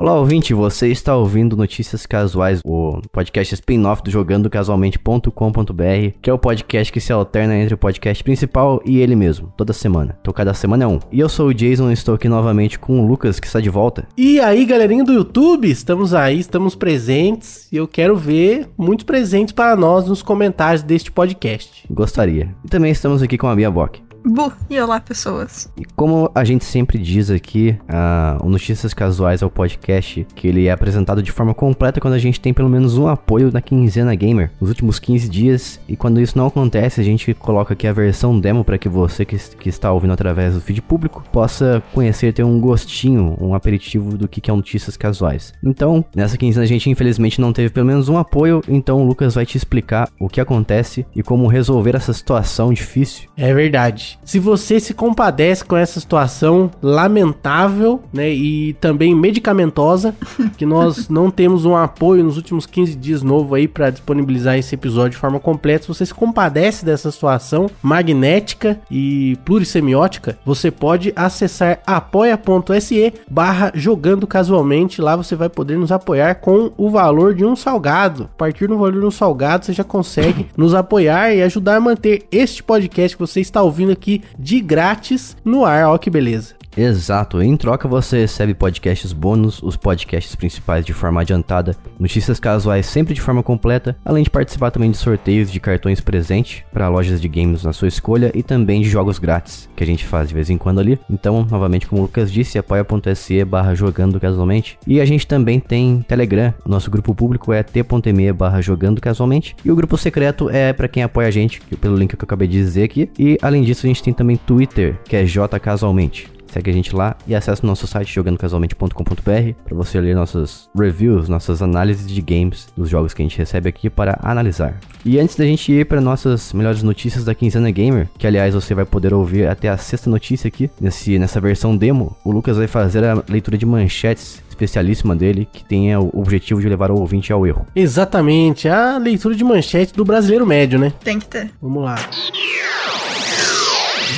Olá, ouvinte, você está ouvindo Notícias Casuais, o podcast spin-off do jogandocasualmente.com.br, que é o podcast que se alterna entre o podcast principal e ele mesmo, toda semana. Então cada semana é um. E eu sou o Jason e estou aqui novamente com o Lucas, que está de volta. E aí, galerinha do YouTube, estamos aí, estamos presentes e eu quero ver muitos presentes para nós nos comentários deste podcast. Gostaria. E também estamos aqui com a Bia Bock. Bu, e olá, pessoas. E como a gente sempre diz aqui, uh, o Notícias Casuais é o podcast que ele é apresentado de forma completa quando a gente tem pelo menos um apoio na quinzena gamer nos últimos 15 dias. E quando isso não acontece, a gente coloca aqui a versão demo para que você que, que, está ouvindo através do feed público possa conhecer, ter um gostinho, um aperitivo do que, que é Notícias Casuais. Então, nessa quinzena a gente infelizmente não teve pelo menos um apoio, então o Lucas vai te explicar o que acontece e como resolver essa situação difícil. É verdade. Se você se compadece com essa situação lamentável, né, e também medicamentosa, que nós não temos um apoio nos últimos 15 dias novo aí para disponibilizar esse episódio de forma completa, se você se compadece dessa situação magnética e plurissemiótica, você pode acessar apoia.se barra jogando casualmente, lá você vai poder nos apoiar com o valor de um salgado. A partir do valor de um salgado, você já consegue nos apoiar e ajudar a manter este podcast que você está ouvindo aqui de grátis no ar. Ó que beleza. Exato. Em troca você recebe podcasts bônus, os podcasts principais de forma adiantada, notícias casuais sempre de forma completa, além de participar também de sorteios de cartões presente para lojas de games na sua escolha e também de jogos grátis que a gente faz de vez em quando ali. Então, novamente, como o Lucas disse, apoia.se barra jogando casualmente. E a gente também tem Telegram. Nosso grupo público é t.me barra jogando casualmente. E o grupo secreto é para quem apoia a gente, pelo link que eu acabei de dizer aqui. E além disso, a gente tem também Twitter, que é jcasualmente. Segue a gente lá e acesse o nosso site jogandocasualmente.com.br para você ler nossas reviews, nossas análises de games dos jogos que a gente recebe aqui para analisar. E antes da gente ir para nossas melhores notícias da Quinzena Gamer, que aliás você vai poder ouvir até a sexta notícia aqui, nesse, nessa versão demo, o Lucas vai fazer a leitura de manchetes especialíssima dele, que tem o objetivo de levar o ouvinte ao erro. Exatamente, a leitura de manchete do brasileiro médio, né? Tem que ter. Vamos lá.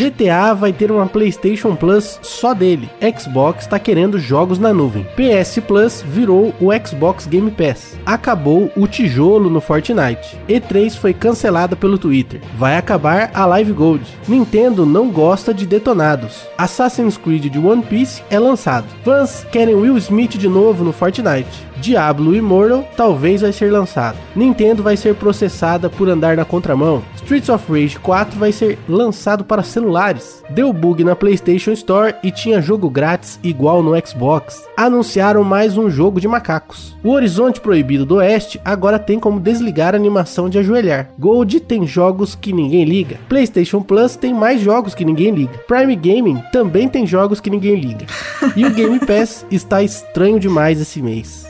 GTA vai ter uma PlayStation Plus só dele. Xbox está querendo jogos na nuvem. PS Plus virou o Xbox Game Pass. Acabou o tijolo no Fortnite. E3 foi cancelada pelo Twitter. Vai acabar a Live Gold. Nintendo não gosta de detonados. Assassin's Creed de One Piece é lançado. Fãs querem Will Smith de novo no Fortnite. Diablo Immortal talvez vai ser lançado. Nintendo vai ser processada por andar na contramão. Streets of Rage 4 vai ser lançado para celulares. Deu bug na PlayStation Store e tinha jogo grátis igual no Xbox. Anunciaram mais um jogo de macacos. O Horizonte Proibido do Oeste agora tem como desligar a animação de ajoelhar. Gold tem jogos que ninguém liga. PlayStation Plus tem mais jogos que ninguém liga. Prime Gaming também tem jogos que ninguém liga. E o Game Pass está estranho demais esse mês.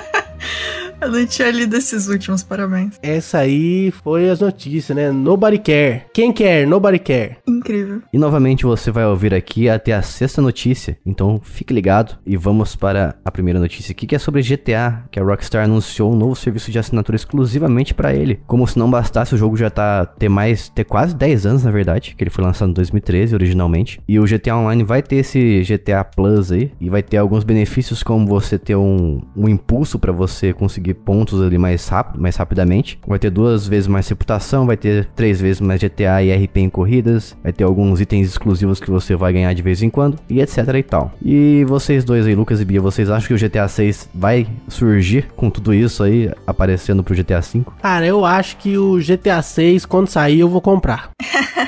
Eu não tinha lido esses últimos, parabéns. Essa aí foi as notícias, né? Nobody care. Quem quer? Nobody care. Incrível. E novamente você vai ouvir aqui até a sexta notícia. Então fique ligado e vamos para a primeira notícia aqui, que é sobre GTA, que a Rockstar anunciou um novo serviço de assinatura exclusivamente para ele. Como se não bastasse o jogo já tá ter mais, ter quase 10 anos na verdade, que ele foi lançado em 2013 originalmente. E o GTA Online vai ter esse GTA Plus aí e vai ter alguns benefícios como você ter um, um impulso para você conseguir conseguir pontos ali mais rápido, mais rapidamente. Vai ter duas vezes mais reputação, vai ter três vezes mais GTA e RP em corridas, vai ter alguns itens exclusivos que você vai ganhar de vez em quando e etc e tal. E vocês dois aí, Lucas e Bia, vocês acham que o GTA 6 vai surgir com tudo isso aí aparecendo pro GTA 5? Cara, eu acho que o GTA 6 quando sair eu vou comprar.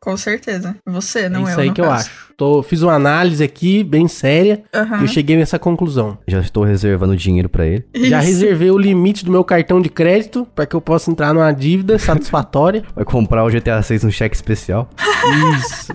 Com certeza. Você, não é eu. Isso aí que caso. eu acho. Tô, fiz uma análise aqui bem séria uhum. e eu cheguei nessa conclusão. Já estou reservando dinheiro para ele. Isso. Já reservei o limite do meu cartão de crédito para que eu possa entrar numa dívida satisfatória. Vai comprar o GTA 6 no cheque especial. Isso.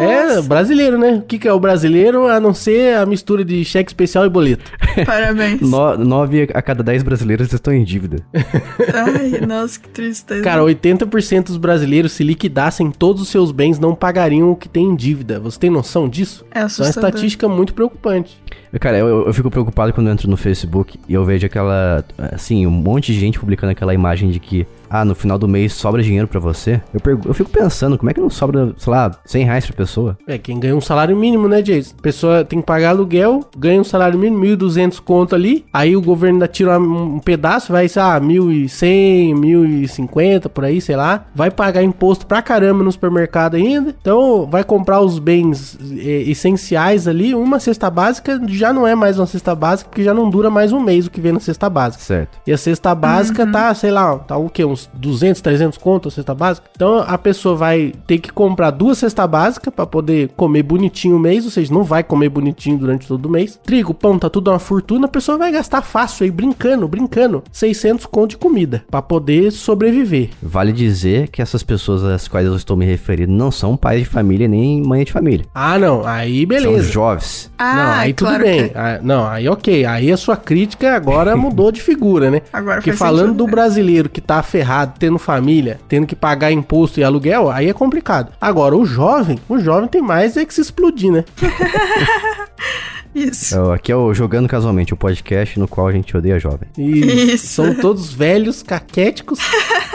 É, brasileiro, né? O que, que é o brasileiro a não ser a mistura de cheque especial e boleto? Parabéns. No, nove a cada dez brasileiros estão em dívida. Ai, nossa, que tristeza. Cara, 80% dos brasileiros, se liquidassem todos os seus bens, não pagariam o que tem em dívida. Você tem noção disso? É assustador. É uma estatística muito preocupante. Cara, eu, eu fico preocupado quando eu entro no Facebook e eu vejo aquela, assim, um monte de gente publicando aquela imagem de que ah, no final do mês sobra dinheiro pra você, eu, eu fico pensando, como é que não sobra, sei lá, 100 reais pra pessoa? É, quem ganha um salário mínimo, né, Jason? A pessoa tem que pagar aluguel, ganha um salário mínimo, 1.200 conto ali, aí o governo ainda tira um um pedaço, vai, sei lá, 1.100, 1.050, por aí, sei lá. Vai pagar imposto pra caramba no supermercado ainda. Então, vai comprar os bens eh, essenciais ali, uma cesta básica já não é mais uma cesta básica, porque já não dura mais um mês o que vem na cesta básica. Certo. E a cesta básica tá, sei lá, tá o quê? Uns 200, 300 conto a cesta básica? Então a pessoa vai ter que comprar duas cestas básicas pra poder comer bonitinho o mês, ou seja, não vai comer bonitinho durante todo o mês. Trigo, pão, tá tudo uma fortuna, a pessoa vai gastar fácil aí, brincando, brincando, 600 conto de comida pra poder sobreviver. Vale dizer que essas pessoas às quais eu estou me referindo não são pais de família nem mãe de família. Ah, não, aí São beleza. jovens. Ah, não, aí tudo claro bem. que- Ah, não, aí ok. Aí a sua crítica agora mudou de figura, né? Agora Porque falando sentido, do né? brasileiro que tá ferrado, tendo família, tendo que pagar imposto e aluguel, aí é complicado. Agora, o jovem, o jovem tem mais é que se explodir, né? Isso. É, Aqui é o Jogando Casualmente, o podcast no qual a gente odeia jovem. E Isso. são todos velhos, caquéticos,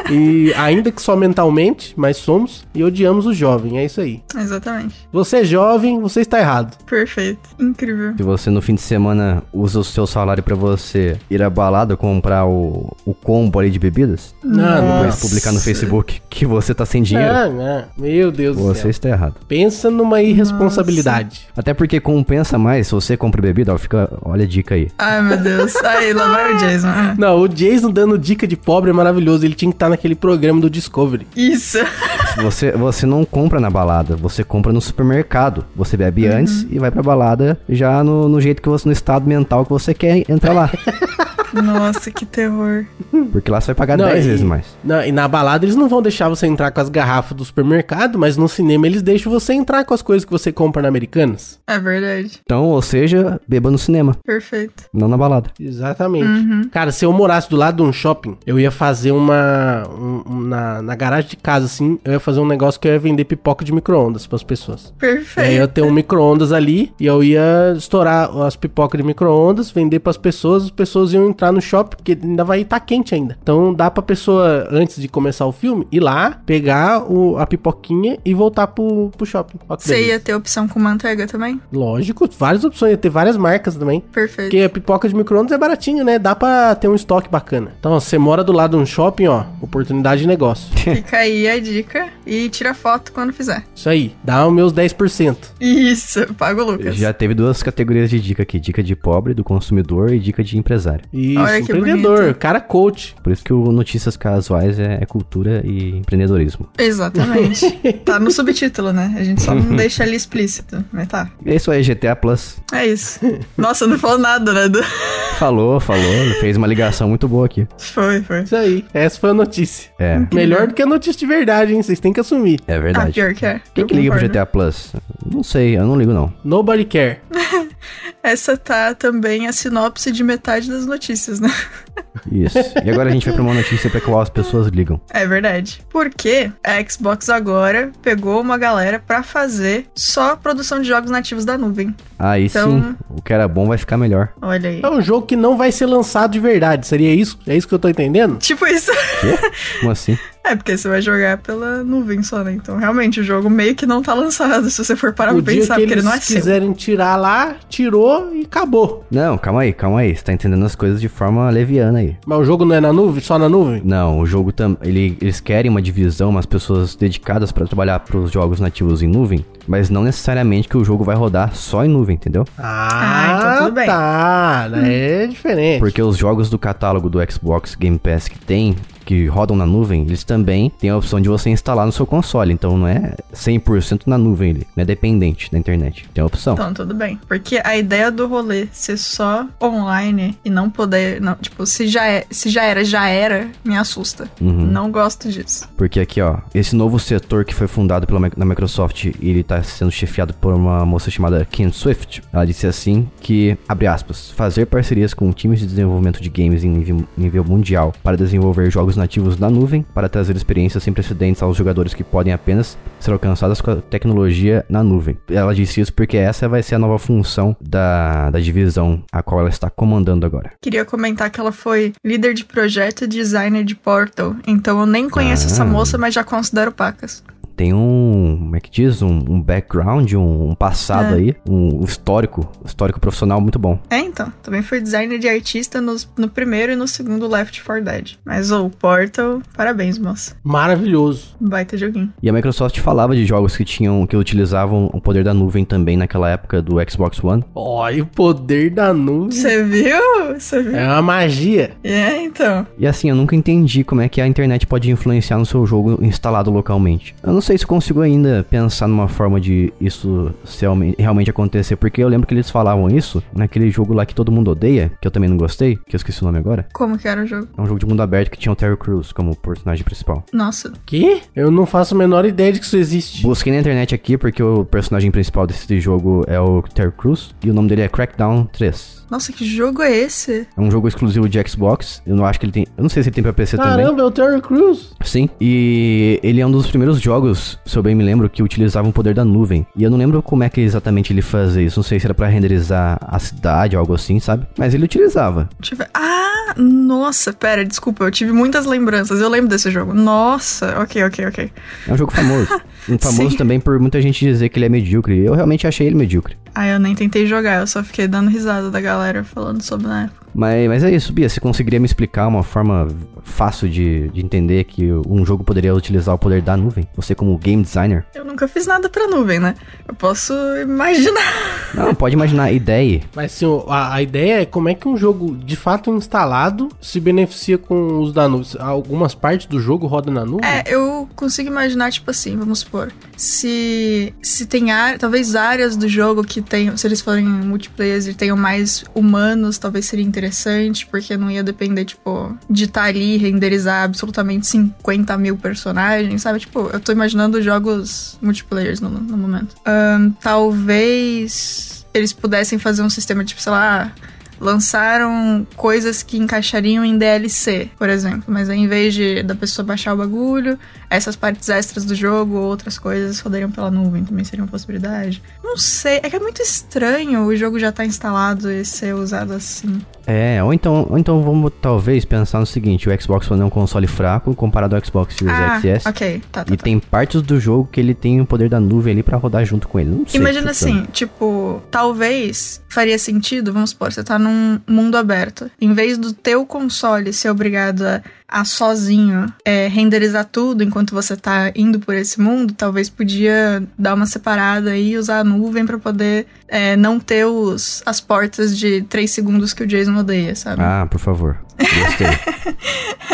e ainda que só mentalmente, mas somos, e odiamos o jovem, é isso aí. Exatamente. Você é jovem, você está errado. Perfeito. Incrível. Se você no fim de semana usa o seu salário pra você ir à balada comprar o, o combo ali de bebidas, Não, não. depois publicar no Facebook que você tá sem dinheiro, Ah, não. Meu Deus do você céu. está errado. Pensa numa irresponsabilidade. Até porque compensa mais se você compra bebida, ó, fica, olha a dica aí. Ai, meu Deus. Aí, lá vai o Jason. Não, o Jason dando dica de pobre é maravilhoso. Ele tinha que estar naquele programa do Discovery. Isso. Você, você não compra na balada, você compra no supermercado. Você bebe antes e vai pra balada já no, no jeito que você, no estado mental que você quer entrar lá. Nossa, que terror. Porque lá você vai pagar Não, 10 e- vezes mais. Na, e na balada eles não vão deixar você entrar com as garrafas do supermercado, mas no cinema eles deixam você entrar com as coisas que você compra na Americanas. É verdade. Então, ou seja, beba no cinema, Perfeito. não na balada. Exatamente. Cara, se eu morasse do lado de um shopping, eu ia fazer uma. um- um- na, na garagem de casa, assim, eu ia fazer um negócio que eu ia vender pipoca de micro-ondas pras pessoas. E aí eu Perfeito. ia ter um micro-ondas ali e eu ia estourar as pipocas de micro-ondas, vender pras pessoas, as pessoas iam entrar no shopping, porque ainda vai estar quente ainda. Então dá pra pessoa, antes de começar o filme, ir lá, pegar o, a pipoquinha e voltar pro, pro shopping. Você ia ter opção com manteiga também? Lógico, várias opções, ia ter várias marcas também. Perfeito. Porque a pipoca de micro-ondas é baratinho, né? Dá pra ter um estoque bacana. Então, ó, você mora do lado de um shopping, ó, oportunidade de negócio. Fica aí a dica e tira foto quando fizer. Isso aí, dá os meus 10%. Isso, paga o Lucas. Já teve duas categorias de dica aqui: dica de pobre, do consumidor e dica de empresário. Isso, Olha que empreendedor, bonito. cara coach. Por isso que o Notícias Casuais é, é cultura e empreendedorismo. Exatamente. tá no subtítulo, né? A gente só não deixa ali explícito. Mas tá. É isso aí, GTA Plus. É isso. Nossa, não falou nada, né? do- Falou, falou, fez uma ligação muito boa aqui. Foi, foi. Isso aí, essa foi a notícia. É, Melhor do que a notícia de verdade, hein? Vocês têm que assumir. é Ah, verdade. pior que é. Quem Eu que liga pro. GTA Plus? Não sei, eu não ligo não. Nobody care. Essa tá também a sinopse de metade das notícias, né? Isso. E agora a gente vai pra uma notícia pra qual as pessoas ligam. É verdade. Porque a Xbox agora pegou uma galera pra fazer só produção de jogos nativos da nuvem. Aí Então- sim, o que era bom vai ficar melhor. Olha aí. É um jogo que não vai ser lançado de verdade, seria isso? É isso que eu tô entendendo? Tipo isso. Quê? Como assim? É, porque você vai jogar pela nuvem só, né? Então, realmente, o jogo meio que não tá lançado, se você for parar o pra dia pensar, que porque ele eles não é seu. quiserem tirar lá, tirou e acabou. Não, calma aí, calma aí. Você tá entendendo as coisas de forma leviana aí. Mas o jogo não é na nuvem? Só na nuvem? Não, o jogo também. Ele, eles querem uma divisão, umas pessoas dedicadas pra trabalhar pros jogos nativos em nuvem, mas não necessariamente que o jogo vai rodar só em nuvem, entendeu? Ah, então tudo bem. tá. É diferente. Porque os jogos do catálogo do Xbox Game Pass que tem, que rodam na nuvem, eles também têm a opção de você instalar no seu console. Então não é 100% na nuvem, ele não é dependente da internet. Tem a opção. Então, tudo bem. Porque a ideia do rolê ser só online e não poder. Não, tipo, se já, é, se já era, já era, me assusta. Uhum. Não gosto disso. Porque aqui, ó, esse novo setor que foi fundado pela na Microsoft, ele tá sendo chefiado por uma moça chamada Kim Swift. Ela disse assim que, abre aspas, fazer parcerias com times de desenvolvimento de games em nível, nível mundial para desenvolver jogos nativos na nuvem para trazer experiências sem precedentes aos jogadores que podem apenas ser alcançadas com a tecnologia na nuvem. Ela disse isso porque essa vai ser a nova função da, da divisão a qual ela está comandando agora. Queria comentar que ela foi líder de projeto e designer de Portal, então eu nem conheço Ah. essa moça, mas já considero pacas. Tem um, como é que diz? Um, um background, um, um passado É. aí, um, um histórico, histórico profissional muito bom. É, então. Também foi designer de artista nos- no, primeiro e no segundo Left 4 Dead. Mas o Portal, parabéns, moça. Maravilhoso. Baita joguinho. E a Microsoft falava de jogos que tinham, que utilizavam o poder da nuvem também naquela época do Xbox One. Olha o poder da nuvem. Você viu? Você viu? É uma magia. É, então. E assim, eu nunca entendi como é que a internet pode influenciar no seu jogo instalado localmente. Eu não sei se eu consigo ainda pensar numa forma de isso se realme- realmente acontecer, porque eu lembro que eles falavam isso naquele jogo lá que todo mundo odeia, que eu também não gostei, que eu esqueci o nome agora. Como que era o jogo? É um jogo de mundo aberto que tinha o Terry Crews como personagem principal. Nossa, Que? Eu não faço a menor ideia de que isso existe. Busquei na internet aqui porque o personagem principal desse jogo é o Terry Crews e o nome dele é Crackdown 3. Nossa, que jogo é esse? É um jogo exclusivo de Xbox. Eu não acho que ele tem. Eu não sei se ele tem pra PC também. Caramba, é o Terry Crews. Sim. E ele é um dos primeiros jogos, se eu bem me lembro, que utilizava o poder da nuvem. E eu não lembro como é que exatamente ele fazia isso. Não sei se era pra renderizar a cidade ou algo assim, sabe? Mas ele utilizava. Ver. Ah, nossa, pera, desculpa, eu tive muitas lembranças. Eu lembro desse jogo. Nossa, ok, ok, ok. É um jogo famoso. Um famoso Sim. também por muita gente dizer que ele é medíocre. Eu realmente achei ele medíocre. Ah, eu nem tentei jogar, eu só fiquei dando risada da galera falando sobre na época. Mas, mas é isso, Bia. Você conseguiria me explicar uma forma fácil de, de entender que um jogo poderia utilizar o poder da nuvem? Você, como game designer? Eu nunca fiz nada pra nuvem, né? Eu posso imaginar. Não, pode imaginar a ideia. Mas assim, a, a ideia é como é que um jogo de fato instalado se beneficia com os da nuvem. Algumas partes do jogo rodam na nuvem? É, eu consigo imaginar, tipo assim, vamos supor. Se, se tem área, talvez áreas do jogo que tenham, se eles forem multiplayer e tenham mais humanos, talvez seria interessante, porque não ia depender, tipo, de estar ali e renderizar absolutamente 50 mil personagens, sabe? Tipo, eu tô imaginando jogos multiplayers no, no momento. Ahn, talvez eles pudessem fazer um sistema, tipo, sei lá, lançaram coisas que encaixariam em DLC, por exemplo. Mas aí, em vez de da pessoa baixar o bagulho, essas partes extras do jogo ou outras coisas rodariam pela nuvem, também seria uma possibilidade. Não sei, é que é muito estranho o jogo já tá instalado e ser usado assim. É, ou então, ou então vamos talvez pensar no seguinte: o Xbox One é um console fraco comparado ao Xbox Series ah, X e S. ok, tá, tá, E tá. tem partes do jogo que ele tem o poder da nuvem ali pra rodar junto com ele. Não sei. Imagina assim, tipo, talvez faria sentido, vamos supor, você tá num mundo aberto. Em vez do teu console ser obrigado a, a sozinho é, renderizar tudo enquanto você tá indo por esse mundo, talvez podia dar uma separada e usar a nuvem pra poder é, não ter os, as portas de 3 segundos que o Jason odeia, sabe? Ah, por favor. Gostei.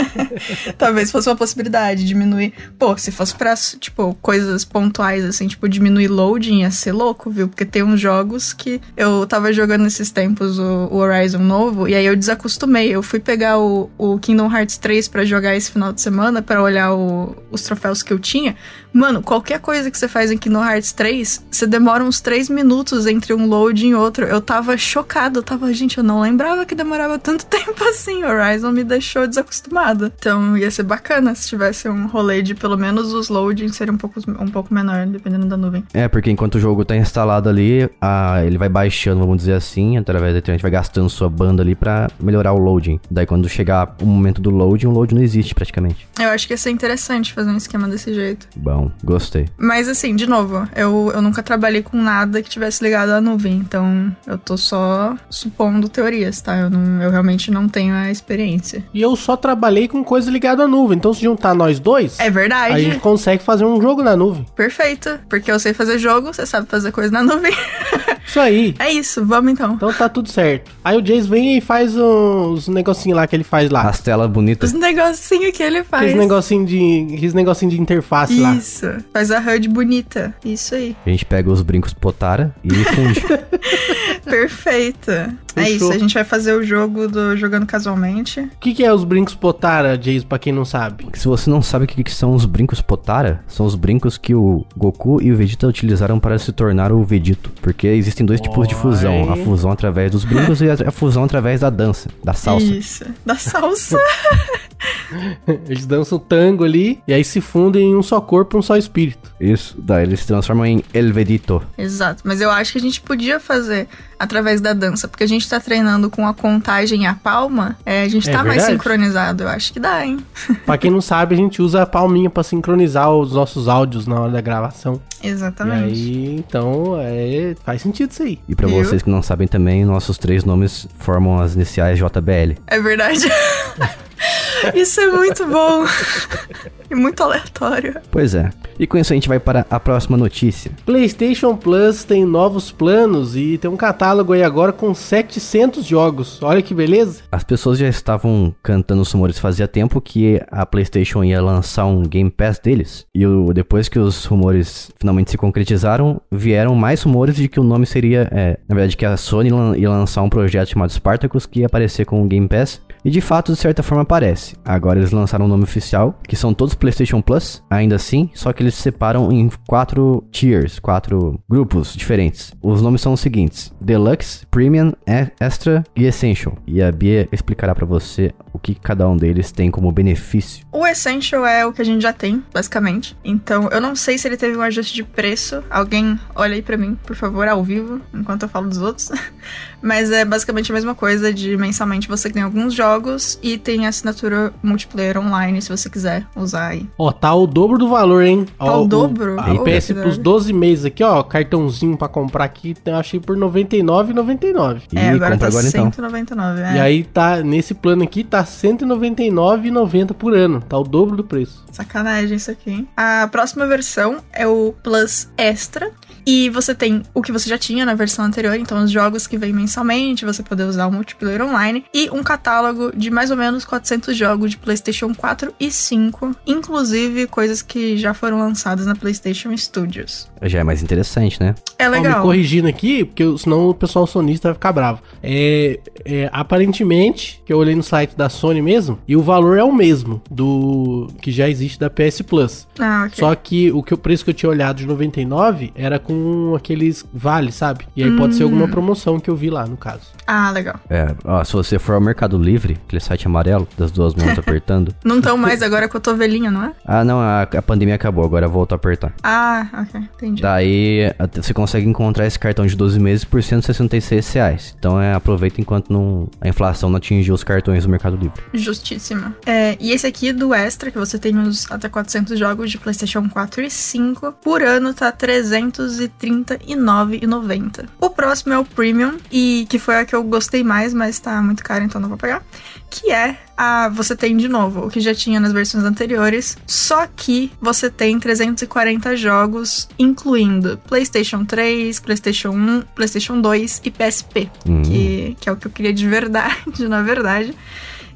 Talvez fosse uma possibilidade, diminuir. Pô, se fosse pra, tipo, coisas pontuais, assim, tipo, diminuir loading, ia ser louco, viu? Porque tem uns jogos que eu tava jogando nesses tempos o, o Horizon novo, e aí eu desacostumei. Eu fui pegar o, o Kingdom Hearts 3 pra jogar esse final de semana, pra olhar o- os troféus que eu tinha. Mano, qualquer coisa que você faz em Kingdom Hearts 3, você demora uns 3 minutos entre um load e outro. Eu tava chocado, eu tava, gente, eu não lembrava que demorava tanto tempo assim. Horizon me deixou desacostumada. Então ia ser bacana se tivesse um rolê de pelo menos os loadings serem um pouco, um pouco menor, dependendo da nuvem. é, porque enquanto o jogo tá instalado ali, a, ele vai baixando, vamos dizer assim, através da internet, vai gastando sua banda ali pra melhorar o loading. Daí quando chegar o momento do loading, o load não existe praticamente. Eu acho que ia ser interessante fazer um esquema desse jeito. Bom, gostei. Mas assim, de novo, eu, eu nunca trabalhei com nada que tivesse ligado à nuvem, então eu tô só supondo teorias, tá? Eu, não, eu realmente não tenho a experiência. E eu só trabalhei com coisa ligada à nuvem. Então, se juntar nós dois, É verdade. a gente consegue fazer um jogo na nuvem. Perfeito. Porque eu sei fazer jogo, você sabe fazer coisa na nuvem. Isso aí. é isso, vamos então. Então tá tudo certo. Aí o Jace vem e faz os negocinhos lá que ele faz lá. As telas bonitas. Os negocinhos que ele faz. Aqueles negocinho de, aqueles negocinho de interface lá. Isso. Faz a HUD bonita. Isso aí. A gente pega os brincos Potara e funde. Perfeito. É Fechou. isso. A gente vai fazer o jogo do Jogando Casualmente. O que, que é os brincos Potara, Jace, pra quem não sabe? Se você não sabe o que, que são os brincos Potara, são os brincos que o Goku e o Vegeta utilizaram para se tornar o Vegito. Porque existem dois tipos de fusão: a fusão através dos brincos e a, a fusão através da dança, da salsa. Isso. Da salsa. Eles dançam tango ali e aí se fundem em um só corpo, um só espírito. Isso, daí eles se transformam em Elvedito. Exato, mas eu acho que a gente podia fazer através da dança, porque a gente tá treinando com a contagem e a palma, é, a gente É tá mais verdade. sincronizado, eu acho que dá, hein? Pra quem não sabe, a gente usa a palminha pra sincronizar os nossos áudios na hora da gravação. Exatamente. E aí, então, é, faz sentido isso aí. E pra Viu? vocês que não sabem também, nossos três nomes formam as iniciais JBL. É verdade. Isso é muito bom. E muito aleatório. Pois é. E com isso a gente vai para a próxima notícia. PlayStation Plus tem novos planos e tem um catálogo aí agora com 700 jogos. Olha que beleza. As pessoas já estavam cantando os rumores fazia tempo que a PlayStation ia lançar um Game Pass deles. E o- depois que os rumores finalmente se concretizaram, vieram mais rumores de que o nome seria, é, na verdade, que a Sony ia lançar um projeto chamado Spartacus que ia aparecer com o Game Pass. E de fato, de certa forma, aparece. Agora eles lançaram um nome oficial, que são todos PlayStation Plus, ainda assim, só que eles se separam em quatro tiers, quatro grupos diferentes. Os nomes são os seguintes: Deluxe, Premium, Extra e Essential. E a Bia explicará pra você o que cada um deles tem como benefício. O Essential é o que a gente já tem, basicamente. Então, eu não sei se ele teve um ajuste de preço. Alguém olha aí pra mim, por favor, ao vivo, enquanto eu falo dos outros. Mas é basicamente a mesma coisa de mensalmente você tem alguns jogos e tem assinatura multiplayer online, se você quiser usar aí. Ó, tá o dobro do valor, hein? Tá Ó, o dobro? A Eita. PS Plus 12 meses aqui, ó. Cartãozinho pra comprar aqui, eu achei por R$ 99,99. E é, agora compra tá agora então. 199, é. E aí tá, nesse plano aqui, tá R$ 199,90 por ano. Tá o dobro do preço. Sacanagem isso aqui. hein? A próxima versão é o Plus Extra. E você tem o que você já tinha na versão anterior, então os jogos que vêm mensalmente, você poder usar o multiplayer online, e um catálogo de mais ou menos 400 jogos de PlayStation 4 e 5, inclusive coisas que já foram lançadas na PlayStation Studios. Já é mais interessante, né? É Ó, me legal. corrigindo aqui, porque senão o pessoal sonista vai ficar bravo. É, é, aparentemente, que eu olhei no site da Sony mesmo, e o valor é o mesmo do que já existe da PS Plus. Ah, ok. Só que o, que o preço que eu tinha olhado de 99 era com aqueles vales, sabe? E aí pode ser Hum. alguma promoção que eu vi lá, no caso. Ah, legal. É, ó, se você for ao Mercado Livre, aquele site amarelo, das duas mãos apertando. Não tão mais agora com a cotovelinha, não é? Ah, não, a, a pandemia acabou, agora voltou a apertar. Ah, ok. Entendi. Daí você consegue encontrar esse cartão de 12 meses por 166 reais. Então é, aproveita enquanto não, a inflação não atingiu os cartões do Mercado Livre. Justíssima. É, e esse aqui do Extra, que você tem os até 400 jogos de PlayStation 4 e 5, por ano tá R$ 339,90. O próximo é o Premium, e que foi a que eu gostei mais, mas tá muito caro, então não vou pagar. Que é a. Você tem de novo o que já tinha nas versões anteriores, só que você tem 340 jogos, incluindo PlayStation 3, PlayStation 1, PlayStation 2 e PSP Hum. que, que é o que eu queria de verdade, na verdade.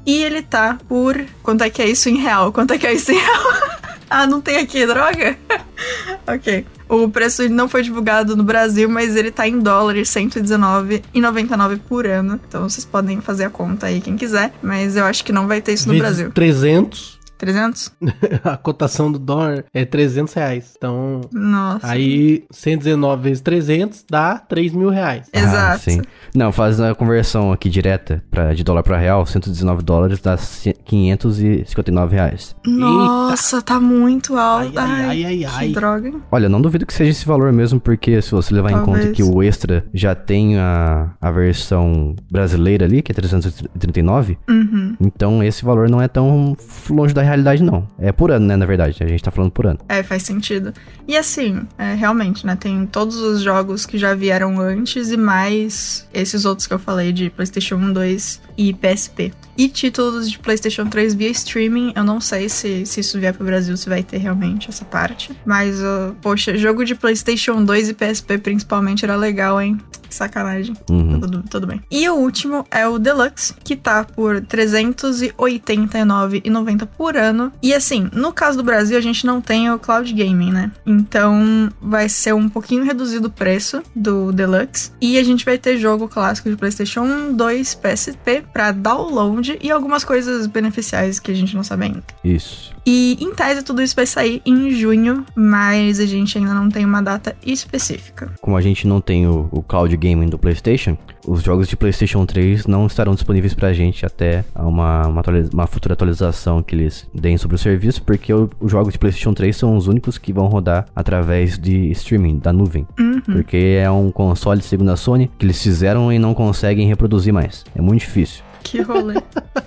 E ele tá por. Quanto é que é isso em real? Quanto é que é isso em real? ah, não tem aqui, droga? ok. O preço não foi divulgado no Brasil, mas ele tá em dólares, R$ 119,99 por ano. Então vocês podem fazer a conta aí quem quiser. Mas eu acho que não vai ter isso no Brasil. 300, 300? a cotação do dólar é 300 reais. Então, Nossa. aí 119 vezes 300 dá 3 mil reais. Ah, Exato. sim. Não, faz a conversão aqui direta pra, de dólar pra real, 119 dólares dá c- 559 reais. Nossa, tá muito alto. Ai, ai, ai, que ai. droga. Olha, não duvido que seja esse valor mesmo, porque se você levar em conta Talvez. que o extra já tem a, a versão brasileira ali, que é 339, Uhum. então esse valor não é tão longe da realidade, não. É por ano, né, na verdade. A gente tá falando por ano. É, faz sentido. E assim, é, realmente, né? Tem todos os jogos que já vieram antes e mais esses outros que eu falei de PlayStation 1, 2 e PSP. E títulos de PlayStation 3 via streaming, eu não sei se, se isso vier pro Brasil, se vai ter realmente essa parte. Mas, uh, poxa, jogo de PlayStation 2 e PSP principalmente era legal, hein? Sacanagem. Uhum. Tudo, tudo bem. E o último é o Deluxe, que tá por R$ 389,90 por ano. E assim, no caso do Brasil, a gente não tem o Cloud Gaming, né? Então vai ser um pouquinho reduzido o preço do Deluxe. E a gente vai ter jogo clássico de PlayStation 1, 2, PSP pra download e algumas coisas beneficiais que a gente não sabe ainda. Isso. E em tese tudo isso vai sair em junho, mas a gente ainda não tem uma data específica. Como a gente não tem o, o cloud gaming do PlayStation, os jogos de PlayStation 3 não estarão disponíveis pra gente até uma, uma, uma futura atualização que eles deem sobre o serviço, porque o, os jogos de PlayStation 3 são os únicos que vão rodar através de streaming, da nuvem. Uhum. Porque é um console segundo a Sony que eles fizeram e não conseguem reproduzir mais. É muito difícil. Que rolê.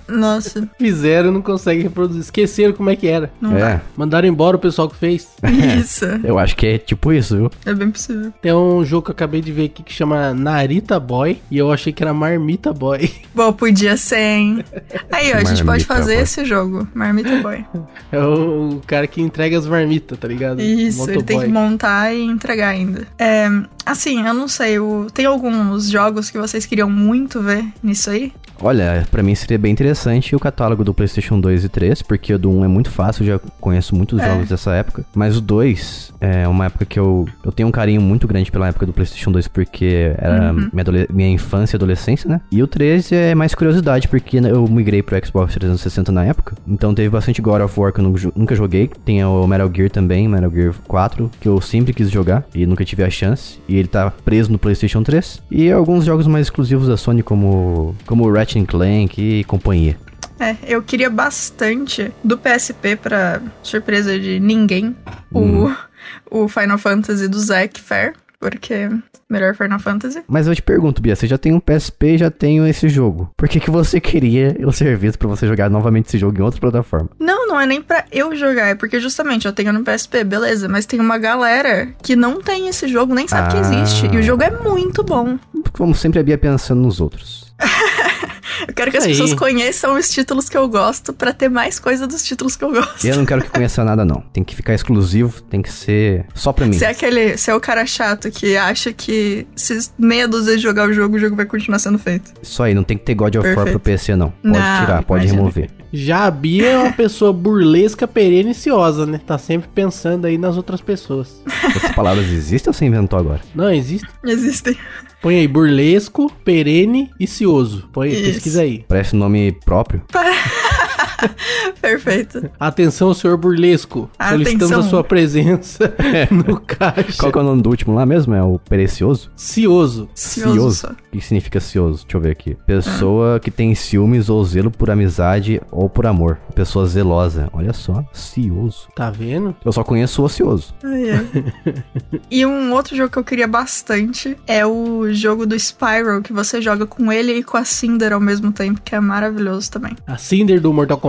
Nossa, Fizeram e não conseguem reproduzir. Esqueceram como é que era. não é, dá. Mandaram embora o pessoal que fez. Isso. eu acho que é tipo isso, viu? É bem possível. Tem um jogo que eu acabei de ver aqui que chama Narita Boy. E eu achei que era Marmita Boy. Bom, podia ser, hein? Aí, ó, a gente pode fazer Boy. esse jogo. Marmita Boy. É o, o cara que entrega as marmitas, tá ligado? Isso, ele tem que Motoboy. montar e entregar ainda. É, assim, eu não sei, tem alguns jogos que vocês queriam muito ver nisso aí? Olha, pra mim seria bem interessante o catálogo do PlayStation 2 e 3, porque o do 1 é muito fácil, eu já conheço muitos É. jogos dessa época. Mas o 2 é uma época que eu, eu tenho um carinho muito grande pela época do PlayStation 2, porque era Uhum. minha, minha infância e adolescência, né? E o 3 é mais curiosidade, porque eu migrei pro Xbox 360 na época. Então teve bastante God of War que eu nunca joguei. Tem o Metal Gear também, Metal Gear 4, que eu sempre quis jogar e nunca tive a chance. E ele tá preso no PlayStation 3. E alguns jogos mais exclusivos da Sony, como, como o Ratchet and Clank e companhia. É, eu queria bastante do PSP pra surpresa de ninguém, Hum. o, o Final Fantasy do Zack Fair, porque melhor Final Fantasy. Mas eu te pergunto, Bia, você já tem um PSP e já tem esse jogo. Por que, que você queria o serviço pra você jogar novamente esse jogo em outra plataforma? Não, não é nem pra eu jogar, é porque justamente eu tenho no PSP, beleza, mas tem uma galera que não tem esse jogo, nem sabe que Ah. existe, e o jogo é muito bom. Como sempre a Bia pensando nos outros. Eu quero que as Aí. pessoas conheçam os títulos que eu gosto pra ter mais coisa dos títulos que eu gosto. Eu não quero que conheça nada, não. Tem que ficar exclusivo, tem que ser só pra mim. Se é aquele, se é o cara chato que acha que se meia dúzia de jogar o jogo, o jogo vai continuar sendo feito. Isso aí, não tem que ter God of War pro PC, não. Pode Não, tirar, pode imagina. remover. Já a Bia é uma pessoa burlesca, perene e ciosa, né? Tá sempre pensando aí nas outras pessoas. Essas palavras existem ou você inventou agora? Não, existe. Existem. Põe aí burlesco, perene e cioso. Põe aí, Isso. pesquisa aí. Parece nome próprio. Perfeito. Atenção, senhor burlesco. Solicitamos Atenção. a sua presença no caixa. Qual que é o nome do último lá mesmo? É o Perecioso? Cioso. Cioso. O que significa cioso? Deixa eu ver aqui. Pessoa que tem ciúmes ou zelo por amizade ou por amor. Pessoa zelosa. Olha só, cioso. Tá vendo? Eu só conheço o ocioso. Ai, ai. e um outro jogo que eu queria bastante é o jogo do Spyro, que você joga com ele e com a Cinder ao mesmo tempo, que é maravilhoso também. A Cinder do Mortal Kombat?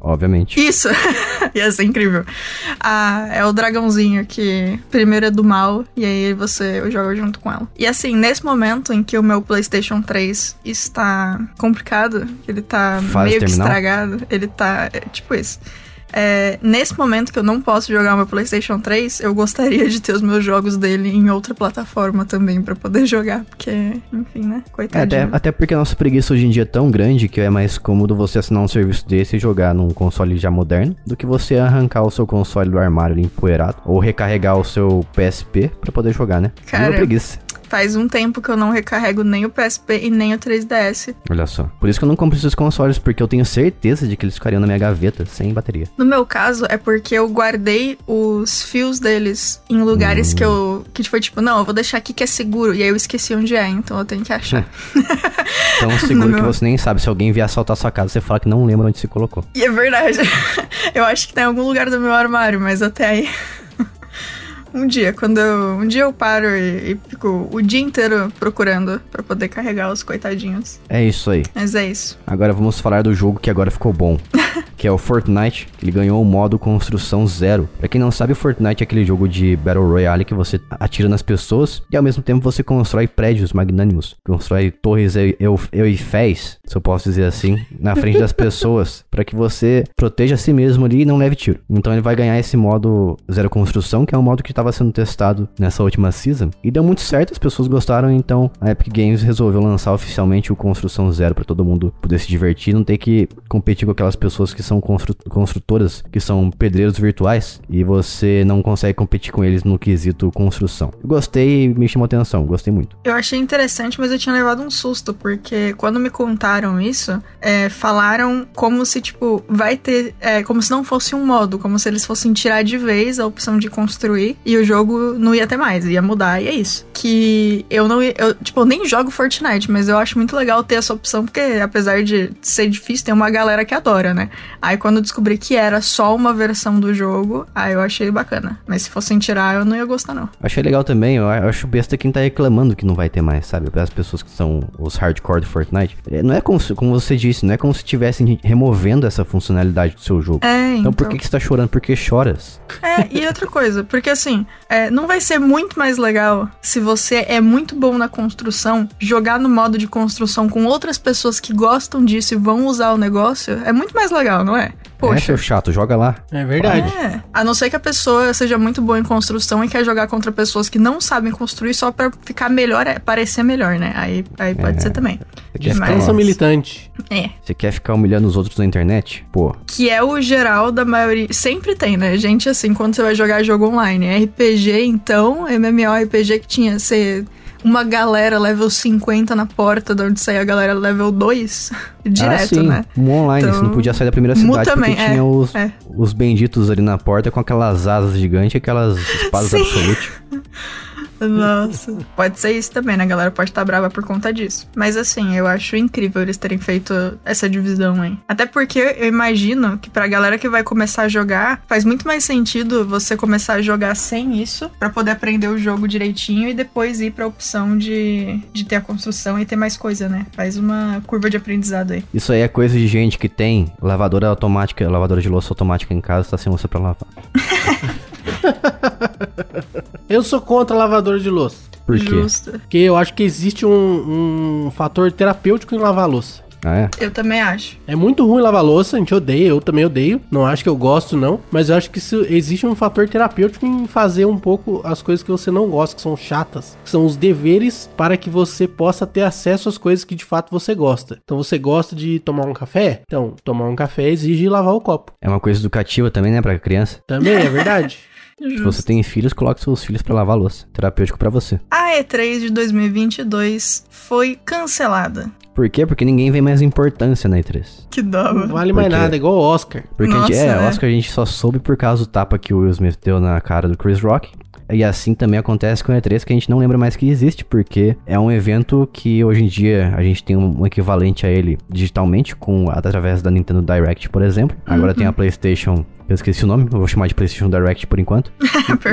Obviamente. Isso! Ia ser incrível. Ah, é o dragãozinho que primeiro é do mal e aí você joga junto com ela. E assim, nesse momento em que o meu PlayStation 3 está complicado, ele tá Fase meio que terminal? estragado, ele tá. é, tipo isso. É, nesse momento que eu não posso jogar o meu PlayStation 3, eu gostaria de ter os meus jogos dele em outra plataforma também pra poder jogar, porque, enfim, né? É, Coitadinho. até, até porque a nossa preguiça hoje em dia é tão grande que é mais cômodo você assinar um serviço desse e jogar num console já moderno do que você arrancar o seu console do armário ali empoeirado ou recarregar o seu PSP pra poder jogar, né? Cara, preguiça. Faz um tempo que eu não recarrego nem o PSP e nem o 3DS. Olha só. Por isso que eu não compro esses consoles, porque eu tenho certeza de que eles ficariam na minha gaveta sem bateria. No meu caso, é porque eu guardei os fios deles em lugares que eu. que foi tipo, não, eu vou deixar aqui que é seguro. E aí eu esqueci onde é, então eu tenho que achar. Tão seguro No que meu- você nem sabe. Se alguém vier assaltar sua casa, você fala que não lembra onde se colocou. E é verdade. eu acho que tem em algum lugar do meu armário, mas até aí. Um dia, quando eu. Um dia eu paro e, e fico o dia inteiro procurando pra poder carregar os coitadinhos. É isso aí. Mas é isso. Agora vamos falar do jogo que agora ficou bom. que é o Fortnite, ele ganhou o modo construção zero. Pra quem não sabe, o Fortnite é aquele jogo de Battle Royale que você atira nas pessoas e ao mesmo tempo você constrói prédios magnânimos. Constrói torres eu, eu, euféis, se eu posso dizer assim, na frente das pessoas. Pra que você proteja a si mesmo ali e não leve tiro. Então ele vai ganhar esse modo zero construção, que é um modo que estava sendo testado nessa última season. E deu muito certo, as pessoas gostaram, então a Epic Games resolveu lançar oficialmente o Construção Zero pra todo mundo poder se divertir, não ter que competir com aquelas pessoas que são são constru construtoras que são pedreiros virtuais e você não consegue competir com eles no quesito construção. Gostei me chamou atenção, gostei muito. Eu achei interessante, mas eu tinha levado um susto, porque quando me contaram isso, é, falaram como se, tipo, vai ter. É, como se não fosse um modo, como se eles fossem tirar de vez a opção de construir e o jogo não ia ter mais, ia mudar, e é isso. Que eu não ia. Eu, tipo, eu nem jogo Fortnite, mas eu acho muito legal ter essa opção, porque apesar de ser difícil, tem uma galera que adora, né? Aí quando eu descobri que era só uma versão do jogo, aí eu achei bacana. Mas se fossem tirar, eu não ia gostar, não. Achei legal também, eu acho besta quem tá reclamando que não vai ter mais, sabe? As pessoas que são os hardcore do Fortnite. É, não é como, como você disse, não é como se estivessem removendo essa funcionalidade do seu jogo. É, então. Então por que, que você tá chorando? Porque choras. É, e outra coisa, porque assim, é, não vai ser muito mais legal se você é muito bom na construção, jogar no modo de construção com outras pessoas que gostam disso e vão usar o negócio, é muito mais legal, não é? É, Poxa. seu chato, joga lá. É verdade. É, a não ser que a pessoa seja muito boa em construção e quer jogar contra pessoas que não sabem construir só pra ficar melhor, é, parecer melhor, né? Aí, aí pode É. ser também. Você Descansa ficar, militante. É. você quer ficar humilhando os outros na internet? Pô, Que é o geral da maioria. Sempre tem, né? Gente assim, quando você vai jogar jogo online. RPG, então, MMORPG que tinha ser uma galera level 50 na porta de onde saía a galera level 2. Direto, ah, sim, né? Um online, Então, você não podia sair da primeira cidade também, porque tinha é, os, é. os benditos ali na porta com aquelas asas gigantes e aquelas espadas Sim. Nossa. Pode ser isso também, né? A galera pode estar brava por conta disso. Mas assim, eu acho incrível eles terem feito essa divisão aí. Até porque eu imagino que pra galera que vai começar a jogar, faz muito mais sentido você começar a jogar sem isso, pra poder aprender o jogo direitinho e depois ir pra opção de, de ter a construção e ter mais coisa, né? Faz uma curva de aprendizado aí. Isso aí é coisa de gente que tem lavadora automática, lavadora de louça automática em casa, tá sem louça pra lavar. Eu sou contra lavador de louça. Por quê? Justo. Porque eu acho que existe um, um fator terapêutico em lavar louça. Ah, é? Eu também acho. É muito ruim lavar louça, a gente odeia, eu também odeio. Não acho que eu gosto, não. Mas eu acho que isso, existe um fator terapêutico em fazer um pouco as coisas que você não gosta, que são chatas. Que são os deveres para que você possa ter acesso às coisas que de fato você gosta. Então você gosta de tomar um café? Então, tomar um café exige lavar o copo. É uma coisa educativa também, né, pra criança. Também é verdade. Se Justo. você tem filhos, coloque seus filhos pra lavar a louça. Terapêutico pra você. A E3 de 2022 foi cancelada. Por quê? Porque ninguém vê mais importância na E3. Que dó. Não vale mais Por quê? nada, igual o Oscar. Porque a gente, Nossa, é, né? Oscar a gente só soube por causa do tapa que o Will Smith deu na cara do Chris Rock. E assim também acontece com o E3, que a gente não lembra mais que existe, porque é um evento que hoje em dia a gente tem um equivalente a ele digitalmente, com através da Nintendo Direct, por exemplo. Agora Uhum. tem a PlayStation, eu esqueci o nome, eu vou chamar de PlayStation Direct por enquanto.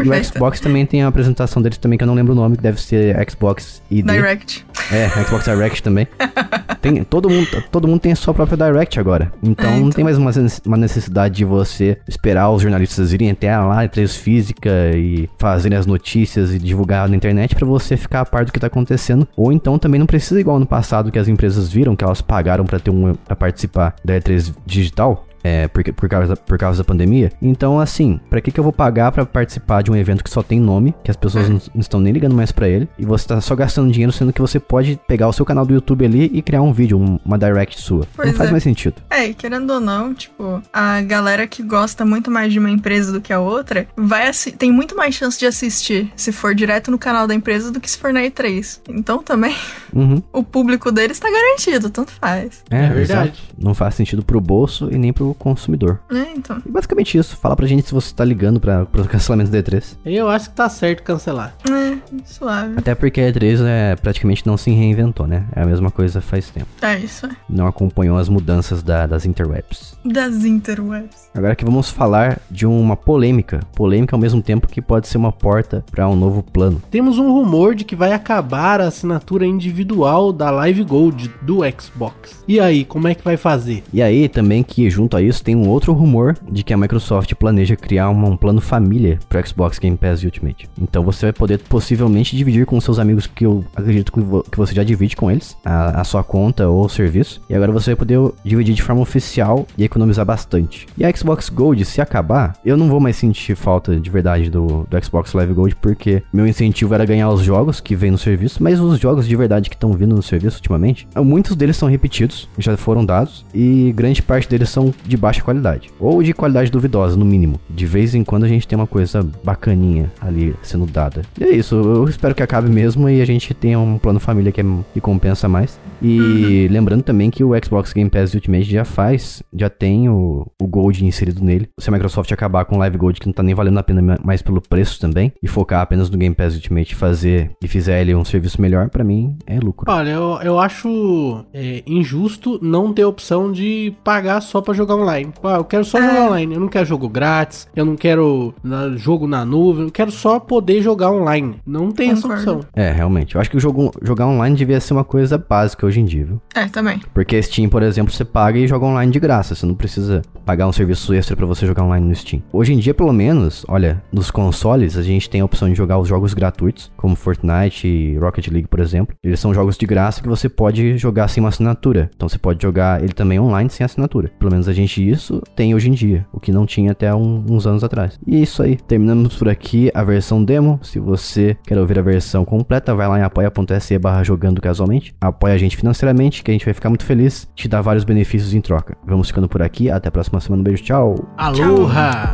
E o. Xbox também tem a apresentação deles também, que eu não lembro o nome, que deve ser Xbox ID. Direct. É, Xbox Direct também. Tem, todo, mundo, todo mundo tem a sua própria Direct agora. Então, É, não então. tem mais uma, uma necessidade de você esperar os jornalistas irem até lá, E3 física e fazerem as notícias e divulgar na internet pra você ficar a par do que tá acontecendo. Ou então também não precisa igual no passado que as empresas viram que elas pagaram pra ter um para participar da E3 digital. É, por, por, causa, por causa da pandemia. Então, assim, pra que, que eu vou pagar pra participar de um evento que só tem nome, que as pessoas não, não estão nem ligando mais pra ele, e você tá só gastando dinheiro, sendo que você pode pegar o seu canal do YouTube ali e criar um vídeo, um- uma direct sua. Pois não faz é. mais sentido. É, e querendo ou não, tipo, a galera que gosta muito mais de uma empresa do que a outra, vai tem muito mais chance de assistir se for direto no canal da empresa do que se for na E3. Então também Uhum. o público deles tá garantido, tanto faz. É, É verdade. exato. Não faz sentido pro bolso e nem pro consumidor. Né, então. E basicamente isso. Fala pra gente se você tá ligando pra, pro cancelamento do E3. Eu acho que tá certo cancelar. É, suave. Até porque a E3 é, praticamente não se reinventou, né? É a mesma coisa faz tempo. É isso, é. Não acompanhou as mudanças da- das interwebs. Das interwebs. Agora que vamos falar de uma polêmica. Polêmica ao mesmo tempo que pode ser uma porta pra um novo plano. Temos um rumor de que vai acabar a assinatura individual da Live Gold do Xbox. E aí, como é que vai fazer? E aí também que junto a isso tem um outro rumor de que a Microsoft planeja criar uma- um plano família pro Xbox Game Pass Ultimate. Então você vai poder possivelmente dividir com seus amigos que eu acredito que vo- que você já divide com eles a, a sua conta ou serviço. E agora você vai poder dividir de forma oficial e economizar bastante. E a Xbox Gold, se acabar, eu não vou mais sentir falta de verdade do, do Xbox Live Gold, porque meu incentivo era ganhar os jogos que vêm no serviço, mas os jogos de verdade que estão vindo no serviço ultimamente, muitos deles são repetidos, já foram dados, e grande parte deles são de baixa qualidade. Ou de qualidade duvidosa, no mínimo. De vez em quando a gente tem uma coisa bacaninha ali sendo dada. E é isso, eu espero que acabe mesmo e a gente tenha um plano família que, é, que compensa mais. E uhum. lembrando também que o Xbox Game Pass Ultimate já faz, já tem o, o Gold inserido nele. Se a Microsoft acabar com o Live Gold, que não tá nem valendo a pena mais pelo preço também, e focar apenas no Game Pass Ultimate fazer e fizer ele um serviço melhor, para mim é lucro. Olha, eu, eu acho é, injusto não ter opção de pagar só para jogar online. Ah, eu quero só é. jogar online, eu não quero jogo grátis, eu não quero na, jogo na nuvem, eu quero só poder jogar online. Não tem Concordo. essa opção. É, realmente. Eu acho que o jogo, jogar online devia ser uma coisa básica hoje em dia, viu? É, também. Porque Steam, por exemplo, você paga e joga online de graça. Você não precisa pagar um serviço extra para você jogar online no Steam. Hoje em dia, pelo menos, olha, nos consoles a gente tem a opção de jogar os jogos gratuitos, como Fortnite e Rocket League, por exemplo. Eles são jogos de graça que você pode jogar sem uma assinatura. Então você pode jogar ele também online sem assinatura. Pelo menos a gente isso tem hoje em dia, o que não tinha até um, uns anos atrás. E é isso aí. Terminamos por aqui a versão demo. Se você quer ouvir a versão completa, vai lá em apoia.se barra jogando casualmente. Apoia a gente financeiramente, que a gente vai ficar muito feliz. Te dá vários benefícios em troca. Vamos ficando por aqui. Até a próxima semana. Um beijo. Tchau. Aloha!